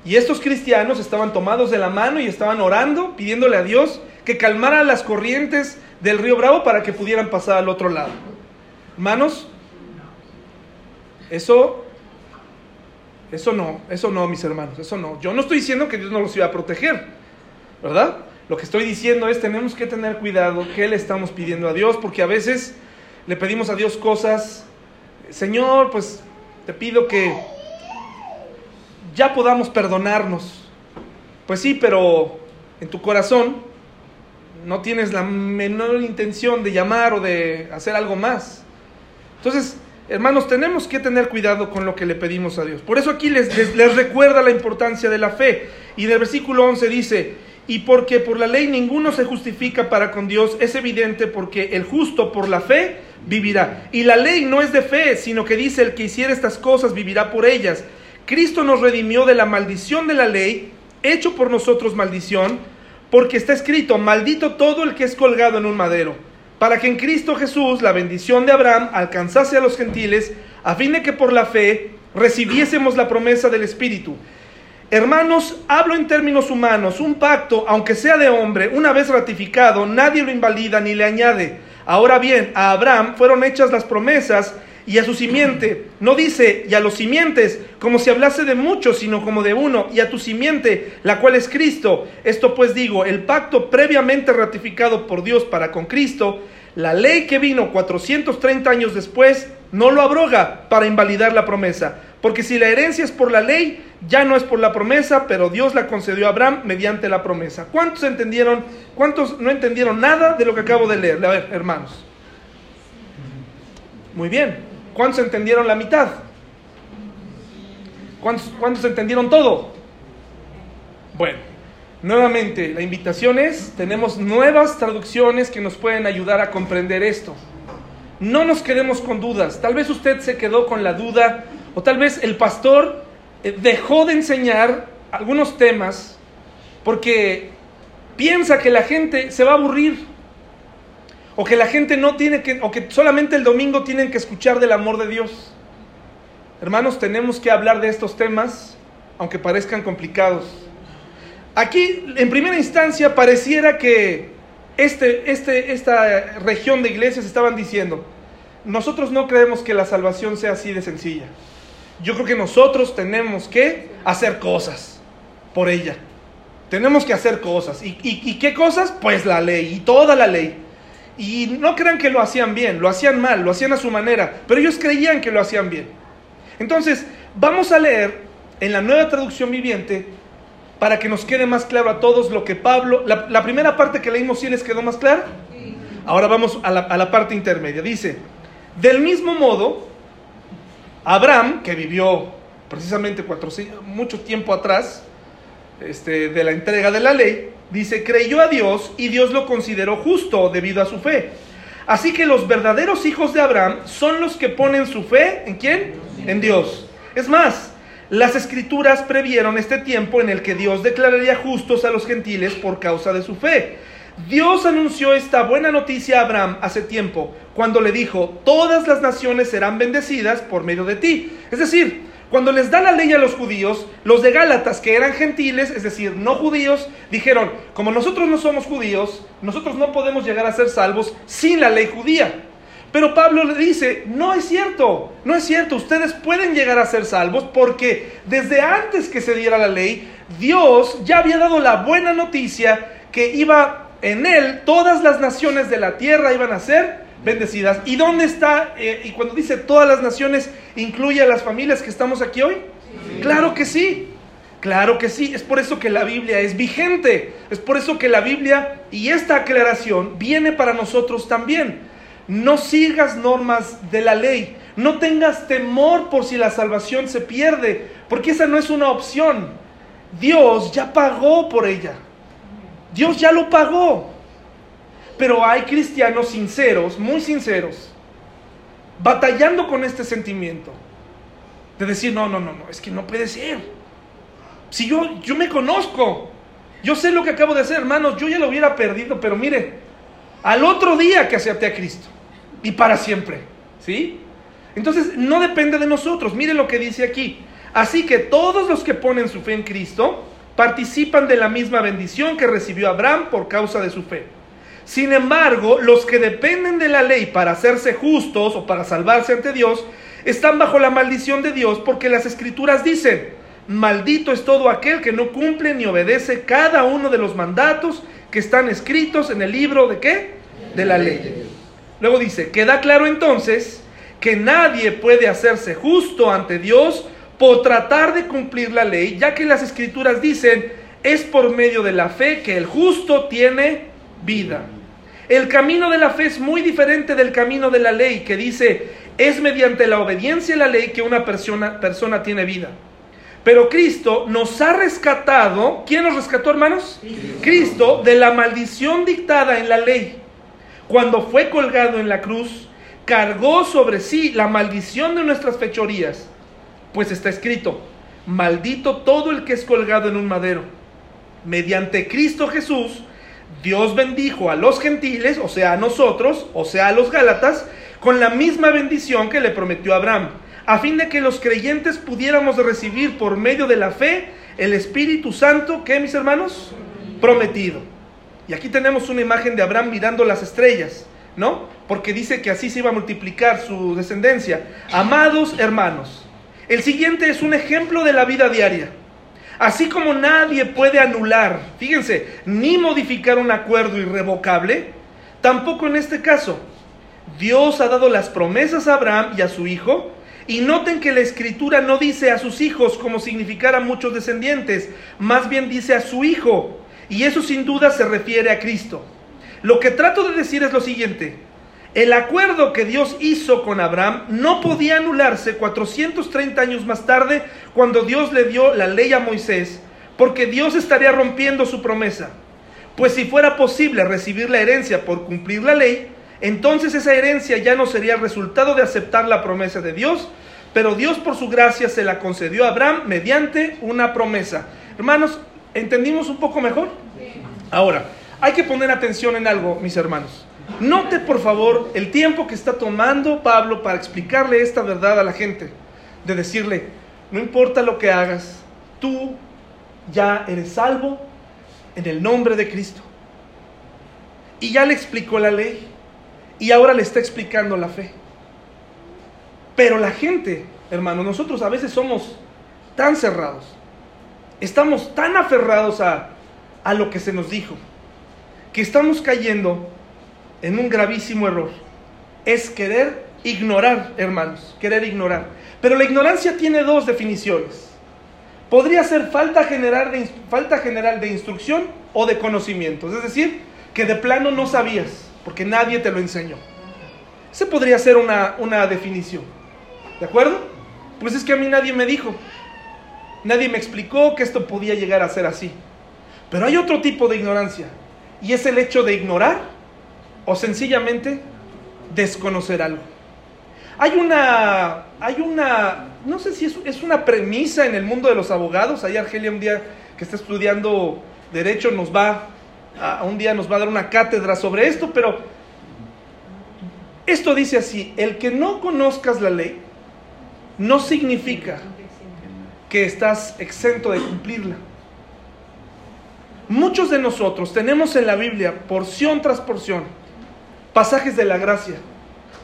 Y estos cristianos estaban tomados de la mano y estaban orando, pidiéndole a Dios que calmara las corrientes del río Bravo para que pudieran pasar al otro lado. Hermanos, eso, eso no, eso no, mis hermanos, eso no. Yo no estoy diciendo que Dios no los iba a proteger, ¿verdad? Lo que estoy diciendo es tenemos que tener cuidado qué le estamos pidiendo a Dios, porque a veces le pedimos a Dios cosas, Señor, pues te pido que ya podamos perdonarnos. Pues sí, pero en tu corazón no tienes la menor intención de llamar o de hacer algo más. Entonces, hermanos, tenemos que tener cuidado con lo que le pedimos a Dios. Por eso aquí les, recuerda la importancia de la fe. Y en el versículo 11 dice, y porque por la ley ninguno se justifica para con Dios, es evidente porque el justo por la fe vivirá. Y la ley no es de fe, sino que dice el que hiciera estas cosas vivirá por ellas. Cristo nos redimió de la maldición de la ley, hecho por nosotros maldición, porque está escrito, maldito todo el que es colgado en un madero, para que en Cristo Jesús la bendición de Abraham alcanzase a los gentiles, a fin de que por la fe recibiésemos la promesa del Espíritu. Hermanos, hablo en términos humanos, un pacto, aunque sea de hombre, una vez ratificado, nadie lo invalida ni le añade. Ahora bien, a Abraham fueron hechas las promesas y a su simiente. No dice, y a los simientes, como si hablase de muchos, sino como de uno, y a tu simiente, la cual es Cristo. Esto pues digo, el pacto previamente ratificado por Dios para con Cristo, la ley que vino 430 años después, no lo abroga para invalidar la promesa porque si la herencia es por la ley, ya no es por la promesa, pero Dios la concedió a Abraham mediante la promesa. ¿Cuántos entendieron? ¿Cuántos no entendieron nada de lo que acabo de leer? A ver, hermanos. Muy bien. ¿Cuántos entendieron la mitad? ¿Cuántos, cuántos entendieron todo? Bueno, nuevamente, la invitación es, tenemos nuevas traducciones que nos pueden ayudar a comprender esto. No nos quedemos con dudas. Tal vez usted se quedó con la duda o tal vez el pastor eh, dejó de enseñar algunos temas porque piensa que la gente se va a aburrir. O que la gente no tiene que, o que solamente el domingo tienen que escuchar del amor de Dios. Hermanos, tenemos que hablar de estos temas, aunque parezcan complicados. Aquí, en primera instancia, pareciera que este, este, esta región de iglesias estaban diciendo, nosotros no creemos que la salvación sea así de sencilla yo creo que nosotros tenemos que hacer cosas por ella. Tenemos que hacer cosas. ¿Y, qué cosas? Pues la ley y toda la ley. Y no crean que lo hacían bien, lo hacían mal, lo hacían a su manera, pero ellos creían que lo hacían bien. Entonces, vamos a leer en la nueva traducción viviente para que nos quede más claro a todos lo que Pablo, la, primera parte que leímos, ¿sí les quedó más clara? Ahora vamos a la, a la parte intermedia. Dice, del mismo modo, Abraham, que vivió precisamente mucho tiempo atrás este, de la entrega de la ley, dice, creyó a Dios y Dios lo consideró justo debido a su fe. Así que los verdaderos hijos de Abraham son los que ponen su fe en quién? En Dios. Es más, las escrituras previeron este tiempo en el que Dios declararía justos a los gentiles por causa de su fe. Dios anunció esta buena noticia a Abraham hace tiempo, cuando le dijo, todas las naciones serán bendecidas por medio de ti. Es decir, cuando les da la ley a los judíos, los de Gálatas, que eran gentiles, es decir, no judíos, dijeron, como nosotros no somos judíos, nosotros no podemos llegar a ser salvos sin la ley judía. Pero Pablo le dice, no es cierto, no es cierto, ustedes pueden llegar a ser salvos porque desde antes que se diera la ley, Dios ya había dado la buena noticia que iba en él, todas las naciones de la tierra iban a ser bendecidas. ¿Y dónde está? Eh, y cuando dice todas las naciones, ¿incluye a las familias que estamos aquí hoy? Claro que sí. Claro que sí, es por eso que la Biblia es vigente, es por eso que la Biblia y esta aclaración viene para nosotros también. No sigas normas de la ley, no tengas temor por si la salvación se pierde, porque esa no es una opción. Dios ya pagó por ella. Dios ya lo pagó. Pero hay cristianos sinceros, muy sinceros, batallando con este sentimiento. De decir, no, no, no, no, es que no puede ser. Si yo, yo me conozco, yo sé lo que acabo de hacer, hermanos, yo ya lo hubiera perdido, pero mire, al otro día que acepté a Cristo y para siempre, ¿sí? Entonces, no depende de nosotros. Mire lo que dice aquí. Así que todos los que ponen su fe en Cristo participan de la misma bendición que recibió Abraham por causa de su fe. Sin embargo, los que dependen de la ley para hacerse justos o para salvarse ante Dios, están bajo la maldición de Dios porque las escrituras dicen, maldito es todo aquel que no cumple ni obedece cada uno de los mandatos que están escritos en el libro de qué? De la ley. Luego dice, queda claro entonces que nadie puede hacerse justo ante Dios por tratar de cumplir la ley, ya que las escrituras dicen, es por medio de la fe que el justo tiene vida. El camino de la fe es muy diferente del camino de la ley, que dice, es mediante la obediencia a la ley que una persona, persona tiene vida. Pero Cristo nos ha rescatado, ¿quién nos rescató hermanos? Cristo de la maldición dictada en la ley. Cuando fue colgado en la cruz, cargó sobre sí la maldición de nuestras fechorías, pues está escrito, maldito todo el que es colgado en un madero. Mediante Cristo Jesús, Dios bendijo a los gentiles, o sea, a nosotros, o sea, a los gálatas, con la misma bendición que le prometió Abraham, a fin de que los creyentes pudiéramos recibir por medio de la fe el Espíritu Santo, que mis hermanos? Prometido. Y aquí tenemos una imagen de Abraham mirando las estrellas, ¿no? Porque dice que así se iba a multiplicar su descendencia. Amados hermanos, el siguiente es un ejemplo de la vida diaria. Así como nadie puede anular, fíjense, ni modificar un acuerdo irrevocable, tampoco en este caso. Dios ha dado las promesas a Abraham y a su hijo, y noten que la escritura no dice a sus hijos como significara muchos descendientes, más bien dice a su hijo, y eso sin duda se refiere a Cristo. Lo que trato de decir es lo siguiente, el acuerdo que Dios hizo con Abraham no podía anularse 430 años más tarde cuando Dios le dio la ley a Moisés, porque Dios estaría rompiendo su promesa. Pues si fuera posible recibir la herencia por cumplir la ley, entonces esa herencia ya no sería el resultado de aceptar la promesa de Dios, pero Dios por su gracia se la concedió a Abraham mediante una promesa. Hermanos, ¿entendimos un poco mejor? Ahora, hay que poner atención en algo, mis hermanos. Note por favor el tiempo que está tomando Pablo para explicarle esta verdad a la gente. De decirle, no importa lo que hagas, tú ya eres salvo en el nombre de Cristo. Y ya le explicó la ley. Y ahora le está explicando la fe. Pero la gente, hermano, nosotros a veces somos tan cerrados. Estamos tan aferrados a, a lo que se nos dijo. Que estamos cayendo en un gravísimo error. Es querer ignorar, hermanos, querer ignorar. Pero la ignorancia tiene dos definiciones. Podría ser falta general de, falta general de instrucción o de conocimientos. Es decir, que de plano no sabías, porque nadie te lo enseñó. Esa podría ser una, una definición. ¿De acuerdo? Pues es que a mí nadie me dijo. Nadie me explicó que esto podía llegar a ser así. Pero hay otro tipo de ignorancia. Y es el hecho de ignorar o sencillamente desconocer algo. Hay una, hay una, no sé si es, es, una premisa en el mundo de los abogados. Ahí Argelia un día que está estudiando derecho nos va, a, un día nos va a dar una cátedra sobre esto, pero esto dice así, el que no conozcas la ley no significa que estás exento de cumplirla. Muchos de nosotros tenemos en la Biblia porción tras porción pasajes de la gracia,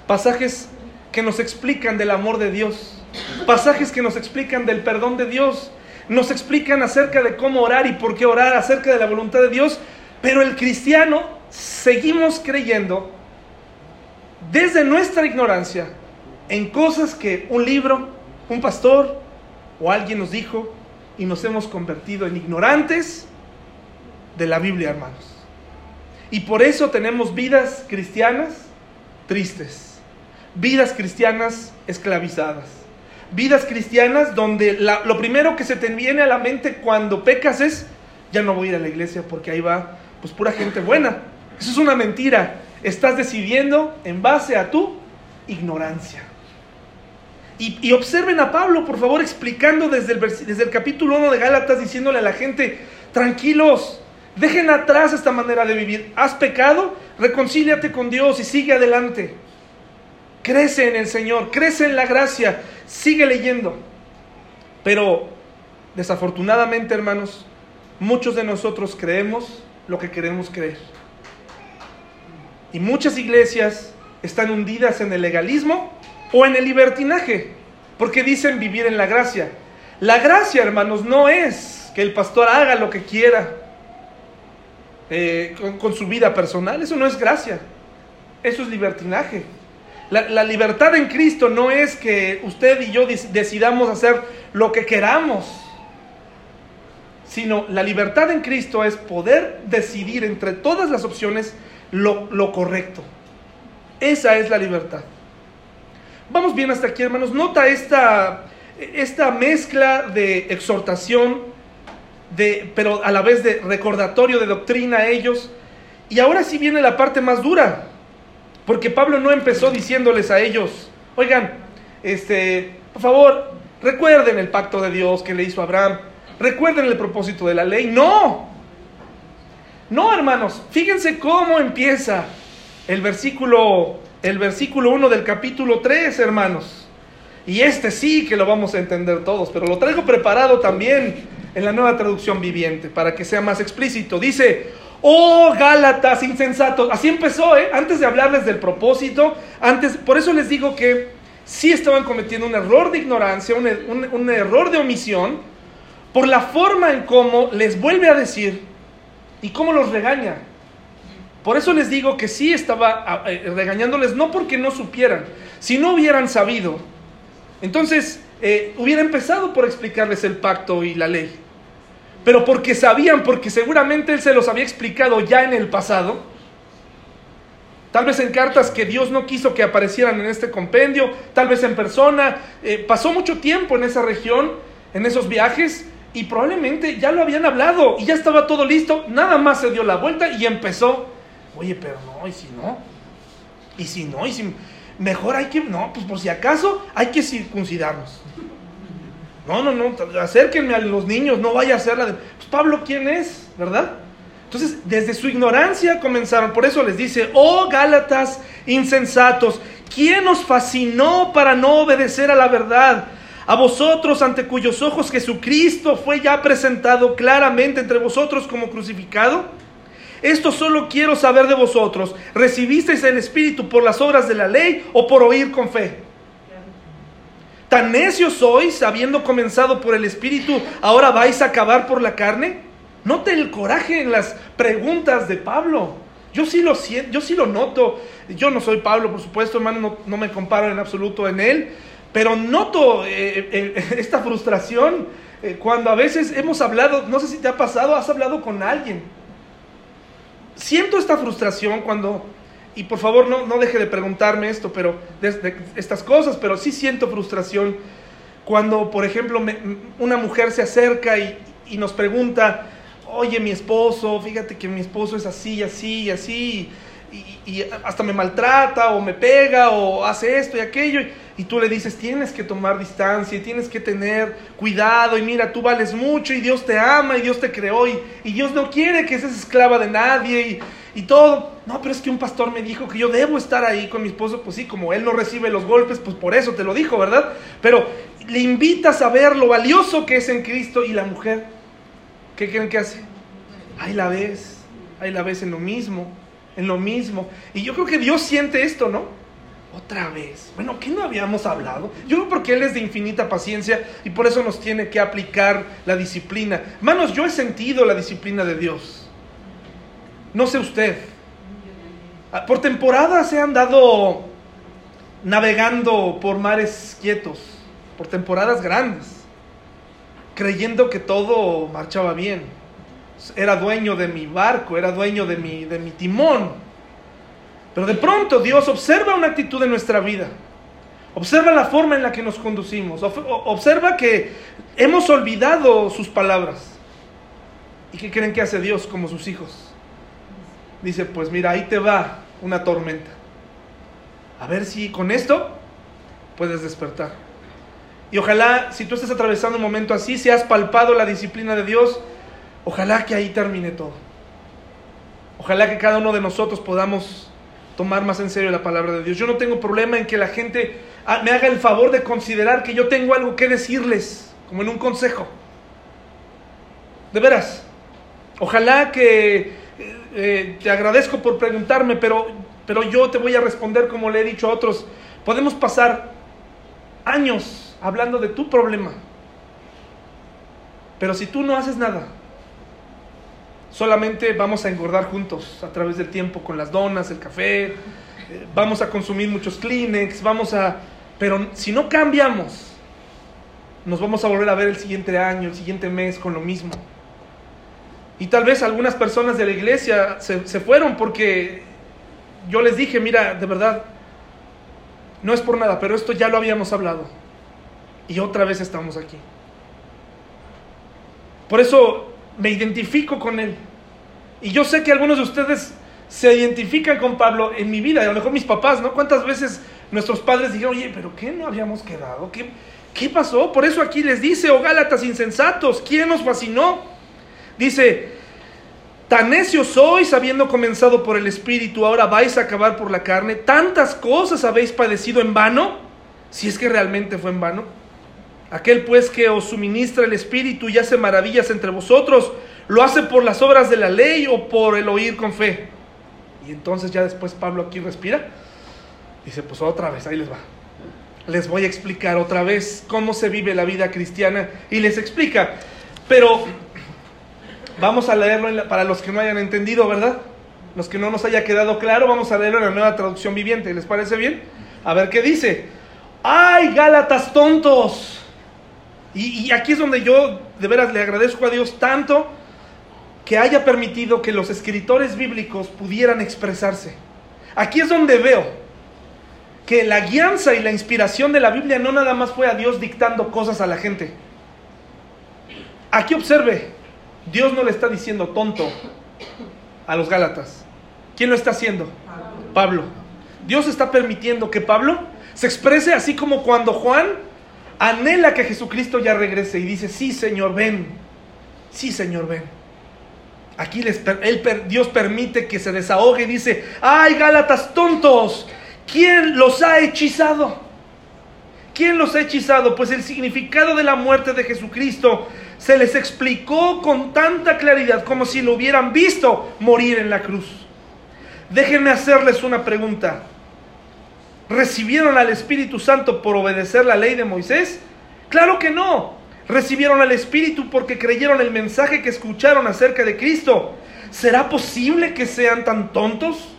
pasajes que nos explican del amor de Dios, pasajes que nos explican del perdón de Dios, nos explican acerca de cómo orar y por qué orar, acerca de la voluntad de Dios, pero el cristiano seguimos creyendo desde nuestra ignorancia en cosas que un libro, un pastor o alguien nos dijo y nos hemos convertido en ignorantes de la Biblia, hermanos. Y por eso tenemos vidas cristianas tristes, vidas cristianas esclavizadas, vidas cristianas donde lo primero que se te viene a la mente cuando pecas es, ya no voy a ir a la iglesia porque ahí va pues pura gente buena. Eso es una mentira. Estás decidiendo en base a tu ignorancia. Y, observen a Pablo, por favor, explicando desde el, desde el capítulo 1 de Gálatas, diciéndole a la gente, tranquilos, dejen atrás esta manera de vivir. Has pecado, reconcíliate con Dios y sigue adelante. Crece en el Señor, crece en la gracia, sigue leyendo. Pero desafortunadamente, hermanos, muchos de nosotros creemos lo que queremos creer. Y muchas iglesias están hundidas en el legalismo o en el libertinaje, porque dicen vivir en la gracia. La gracia, hermanos, no es que el pastor haga lo que quiera eh, con, su vida personal, eso no es gracia, eso es libertinaje. La, la, libertad en Cristo no es que usted y yo decidamos hacer lo que queramos, sino la libertad en Cristo es poder decidir entre todas las opciones lo, lo correcto. Esa es la libertad. Vamos bien hasta aquí, hermanos. Nota esta, esta mezcla de exhortación, de, pero a la vez de recordatorio de doctrina a ellos. Y ahora sí viene la parte más dura, porque Pablo no empezó diciéndoles a ellos, oigan, este, por favor, recuerden el pacto de Dios que le hizo Abraham, recuerden el propósito de la ley. No, no, hermanos, fíjense cómo empieza el versículo el versículo 1 del capítulo 3, hermanos. Y este sí que lo vamos a entender todos, pero lo traigo preparado también en la nueva traducción viviente para que sea más explícito. Dice, oh Gálatas insensatos. Así empezó, ¿eh? Antes de hablarles del propósito, antes, por eso les digo que sí estaban cometiendo un error de ignorancia, un, un error de omisión, por la forma en cómo les vuelve a decir y cómo los regaña. Por eso les digo que sí estaba eh, regañándoles, no porque no supieran, si no hubieran sabido. Entonces, eh, hubiera empezado por explicarles el pacto y la ley. Pero porque sabían, porque seguramente Él se los había explicado ya en el pasado, tal vez en cartas que Dios no quiso que aparecieran en este compendio, tal vez en persona, eh, pasó mucho tiempo en esa región, en esos viajes, y probablemente ya lo habían hablado y ya estaba todo listo, nada más se dio la vuelta y empezó Oye, pero no, y si no, y si no, y si mejor hay que, no, pues por si acaso hay que circuncidarnos. No, no, no, acérquenme a los niños, no vaya a ser la de, pues Pablo, ¿quién es? ¿Verdad? Entonces, desde su ignorancia comenzaron, por eso les dice, oh Gálatas insensatos, ¿quién os fascinó para no obedecer a la verdad? A vosotros ante cuyos ojos Jesucristo fue ya presentado claramente entre vosotros como crucificado. Esto solo quiero saber de vosotros. ¿Recibisteis el Espíritu por las obras de la ley o por oír con fe? ¿Tan necios sois, habiendo comenzado por el Espíritu, ahora vais a acabar por la carne? Note el coraje en las preguntas de Pablo. Yo sí lo siento, yo sí lo noto. Yo no soy Pablo, por supuesto, hermano, no, me comparo en absoluto en él, pero noto eh, eh, esta frustración eh, cuando a veces hemos hablado, no sé si te ha pasado, has hablado con alguien siento esta frustración cuando, y por favor no, no deje de preguntarme esto, pero de, estas cosas, pero sí siento frustración cuando, por ejemplo, una mujer se acerca y, y, nos pregunta, oye, mi esposo, fíjate que mi esposo es así, así, así, y, y hasta me maltrata o me pega o hace esto y aquello. Y tú le dices, tienes que tomar distancia y tienes que tener cuidado y mira, tú vales mucho y Dios te ama y Dios te creó y, Dios no quiere que seas esclava de nadie y, y, todo. No, pero es que un pastor me dijo que yo debo estar ahí con mi esposo, pues sí, como él no recibe los golpes, pues por eso te lo dijo, ¿verdad? Pero le invitas a ver lo valioso que es en Cristo y la mujer, ¿qué creen que hace? Ahí la ves, ahí la ves en lo mismo, en lo mismo. Y yo creo que Dios siente esto, ¿no? Otra vez. Bueno, ¿qué no habíamos hablado? Yo creo porque Él es de infinita paciencia y por eso nos tiene que aplicar la disciplina. Hermanos, yo he sentido la disciplina de Dios. No sé usted. Ah, por temporadas he andado navegando por mares quietos, por temporadas grandes, creyendo que todo marchaba bien. Era dueño de mi barco, era dueño de mi, de mi timón pero de pronto Dios observa una actitud en nuestra vida. Observa la forma en la que nos conducimos. Observa que hemos olvidado sus palabras. ¿Y qué creen que hace Dios como sus hijos? dice, pues mira, ahí te va una tormenta. A ver si con esto puedes despertar. Y ojalá, si tú estás atravesando un momento así, si has palpado la disciplina de Dios, ojalá que ahí termine todo. Ojalá que cada uno de nosotros podamos tomar más en serio la palabra de Dios. Yo no tengo problema en que la gente me haga el favor de considerar que yo tengo algo que decirles, como en un consejo. De veras. Ojalá que eh, eh, te agradezco por preguntarme, pero, pero yo te voy a responder como le he dicho a otros. Podemos pasar años hablando de tu problema. Pero si tú no haces nada, solamente vamos a engordar juntos a través del tiempo con las donas, el café, eh, vamos a consumir muchos Kleenex, vamos a... Pero si no cambiamos, nos vamos a volver a ver el siguiente año, el siguiente mes con lo mismo. Y tal vez algunas personas de la iglesia se, se fueron porque yo les dije, mira, de verdad, no es por nada, pero esto ya lo habíamos hablado. Y otra vez estamos aquí. Por eso me identifico con él. Y yo sé que algunos de ustedes se identifican con Pablo en mi vida, a lo mejor mis papás, ¿no? ¿Cuántas veces nuestros padres dijeron, oye, pero ¿qué no habíamos quedado? ¿Qué, qué pasó? Por eso aquí les dice, oh Gálatas insensatos, ¿quién nos fascinó? Dice, tan necios sois, habiendo comenzado por el Espíritu, ahora vais a acabar por la carne, tantas cosas habéis padecido en vano, si es que realmente fue en vano. Aquel pues que os suministra el Espíritu y hace maravillas entre vosotros, ¿lo hace por las obras de la ley o por el oír con fe? Y entonces ya después Pablo aquí respira. Dice, pues otra vez, ahí les va. Les voy a explicar otra vez cómo se vive la vida cristiana y les explica. Pero vamos a leerlo para los que no hayan entendido, ¿verdad? Los que no nos haya quedado claro, vamos a leerlo en la nueva traducción viviente. ¿Les parece bien? A ver qué dice. ¡Ay, Gálatas tontos! Y, aquí es donde yo de veras le agradezco a Dios tanto que haya permitido que los escritores bíblicos pudieran expresarse. Aquí es donde veo que la guianza y la inspiración de la Biblia no nada más fue a Dios dictando cosas a la gente. Aquí observe, Dios no le está diciendo tonto a los Gálatas. ¿Quién lo está haciendo? Pablo. Dios está permitiendo que Pablo se exprese así como cuando Juan anhela que Jesucristo ya regrese y dice, sí Señor, ven, sí Señor, ven. Aquí Dios permite que se desahogue y dice, ay Gálatas tontos, ¿quién los ha hechizado? ¿Quién los ha hechizado? Pues el significado de la muerte de Jesucristo se les explicó con tanta claridad como si lo hubieran visto morir en la cruz. Déjenme hacerles una pregunta recibieron al Espíritu Santo por obedecer la ley de Moisés? Claro que no. Recibieron al Espíritu porque creyeron el mensaje que escucharon acerca de Cristo. ¿Será posible que sean tan tontos?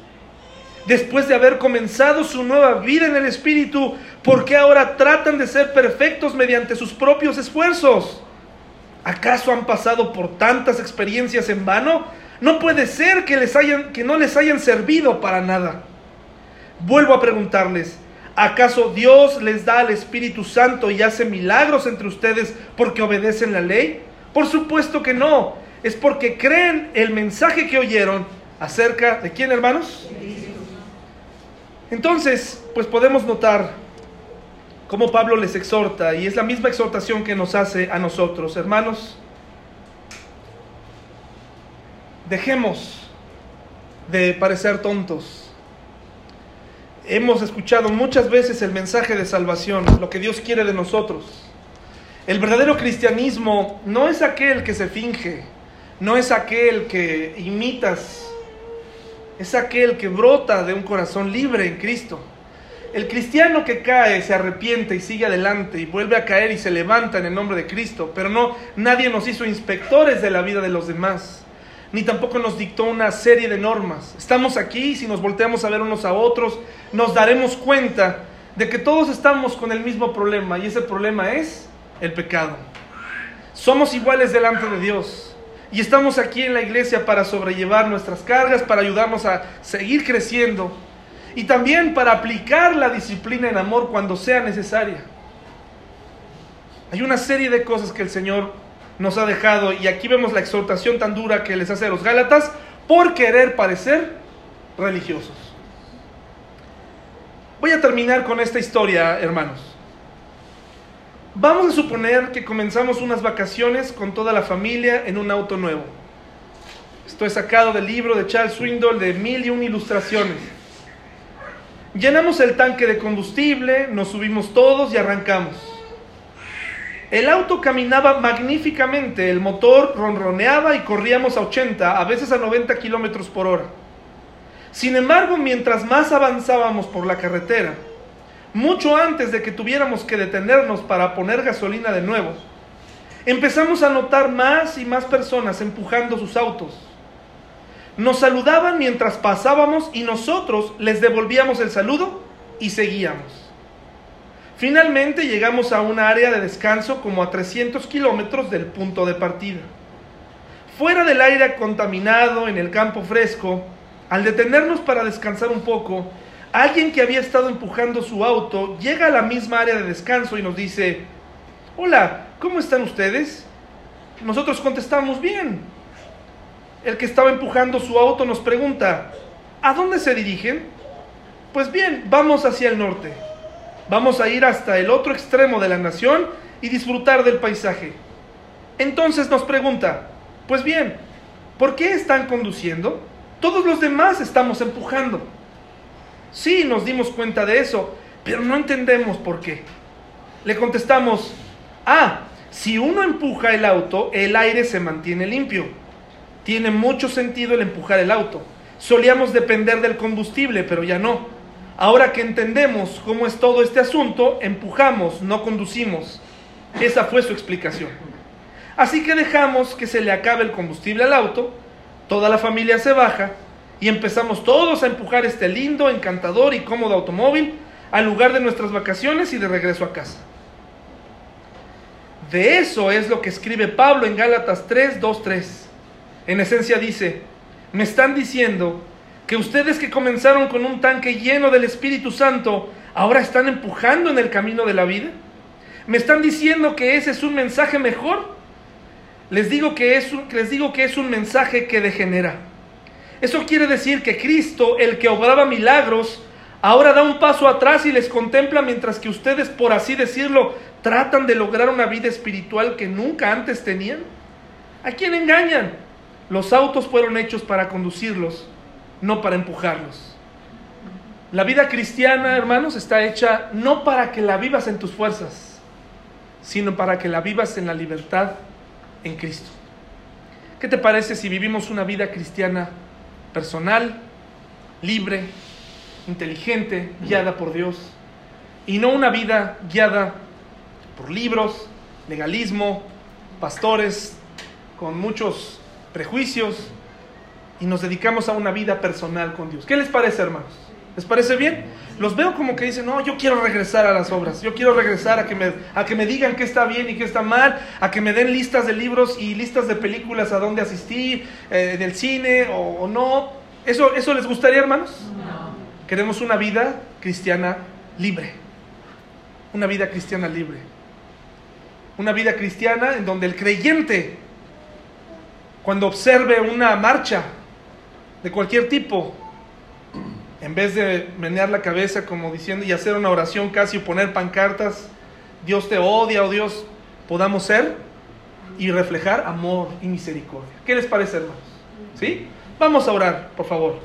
Después de haber comenzado su nueva vida en el Espíritu, ¿por qué ahora tratan de ser perfectos mediante sus propios esfuerzos? ¿Acaso han pasado por tantas experiencias en vano? No puede ser que, les hayan, que no les hayan servido para nada. Vuelvo a preguntarles, ¿acaso Dios les da al Espíritu Santo y hace milagros entre ustedes porque obedecen la ley? Por supuesto que no, es porque creen el mensaje que oyeron acerca de quién, hermanos. Entonces, pues podemos notar cómo Pablo les exhorta y es la misma exhortación que nos hace a nosotros, hermanos. Dejemos de parecer tontos Hemos escuchado muchas veces el mensaje de salvación, lo que Dios quiere de nosotros. El verdadero cristianismo no es aquel que se finge, no es aquel que imitas, es aquel que brota de un corazón libre en Cristo. El cristiano que cae, se arrepiente y sigue adelante y vuelve a caer y se levanta en el nombre de Cristo, pero no, nadie nos hizo inspectores de la vida de los demás ni tampoco nos dictó una serie de normas. Estamos aquí, si nos volteamos a ver unos a otros, nos daremos cuenta de que todos estamos con el mismo problema y ese problema es el pecado. Somos iguales delante de Dios y estamos aquí en la iglesia para sobrellevar nuestras cargas, para ayudarnos a seguir creciendo y también para aplicar la disciplina en amor cuando sea necesaria. Hay una serie de cosas que el Señor nos ha dejado. Y aquí vemos la exhortación tan dura que les hace a los Gálatas por querer parecer religiosos. Voy a terminar con esta historia, hermanos. Vamos a suponer que comenzamos unas vacaciones con toda la familia en un auto nuevo. Esto es sacado del libro de Charles Swindoll de Mil y un ilustraciones. Llenamos el tanque de combustible, nos subimos todos y arrancamos. El auto caminaba magníficamente, el motor ronroneaba y corríamos a 80, a veces a 90 kilómetros por hora. Sin embargo, mientras más avanzábamos por la carretera, mucho antes de que tuviéramos que detenernos para poner gasolina de nuevo, empezamos a notar más y más personas empujando sus autos. Nos saludaban mientras pasábamos y nosotros les devolvíamos el saludo y seguíamos. Finalmente llegamos a un área de descanso como a 300 kilómetros del punto de partida. Fuera del aire contaminado, en el campo fresco, al detenernos para descansar un poco, alguien que había estado empujando su auto llega a la misma área de descanso y nos dice, hola, ¿cómo están ustedes? Nosotros contestamos bien. El que estaba empujando su auto nos pregunta, ¿a dónde se dirigen? Pues bien, vamos hacia el norte. Vamos a ir hasta el otro extremo de la nación y disfrutar del paisaje. Entonces nos pregunta, pues bien, ¿por qué están conduciendo? Todos los demás estamos empujando. Sí, nos dimos cuenta de eso, pero no entendemos por qué. Le contestamos, ah, si uno empuja el auto, el aire se mantiene limpio. Tiene mucho sentido el empujar el auto. Solíamos depender del combustible, pero ya no. Ahora que entendemos cómo es todo este asunto, empujamos, no conducimos. Esa fue su explicación. Así que dejamos que se le acabe el combustible al auto, toda la familia se baja y empezamos todos a empujar este lindo, encantador y cómodo automóvil al lugar de nuestras vacaciones y de regreso a casa. De eso es lo que escribe Pablo en Gálatas 3, 2, 3. En esencia dice, me están diciendo que ustedes que comenzaron con un tanque lleno del Espíritu Santo, ahora están empujando en el camino de la vida? ¿Me están diciendo que ese es un mensaje mejor? Les digo que es un, les digo que es un mensaje que degenera. Eso quiere decir que Cristo, el que obraba milagros, ahora da un paso atrás y les contempla mientras que ustedes, por así decirlo, tratan de lograr una vida espiritual que nunca antes tenían. ¿A quién engañan? Los autos fueron hechos para conducirlos no para empujarlos. La vida cristiana, hermanos, está hecha no para que la vivas en tus fuerzas, sino para que la vivas en la libertad en Cristo. ¿Qué te parece si vivimos una vida cristiana personal, libre, inteligente, guiada por Dios, y no una vida guiada por libros, legalismo, pastores con muchos prejuicios, y nos dedicamos a una vida personal con Dios. ¿Qué les parece, hermanos? ¿Les parece bien? Los veo como que dicen, no, yo quiero regresar a las obras, yo quiero regresar a que me, a que me digan qué está bien y qué está mal, a que me den listas de libros y listas de películas a dónde asistir, eh, del cine o, o, no. ¿Eso, ¿Eso les gustaría, hermanos? No. Queremos una vida cristiana libre. Una vida cristiana libre. Una vida cristiana en donde el creyente, cuando observe una marcha, de cualquier tipo, en vez de menear la cabeza como diciendo y hacer una oración casi o poner pancartas, Dios te odia o Dios, podamos ser y reflejar amor y misericordia. ¿Qué les parece, hermanos? ¿Sí? Vamos a orar, por favor.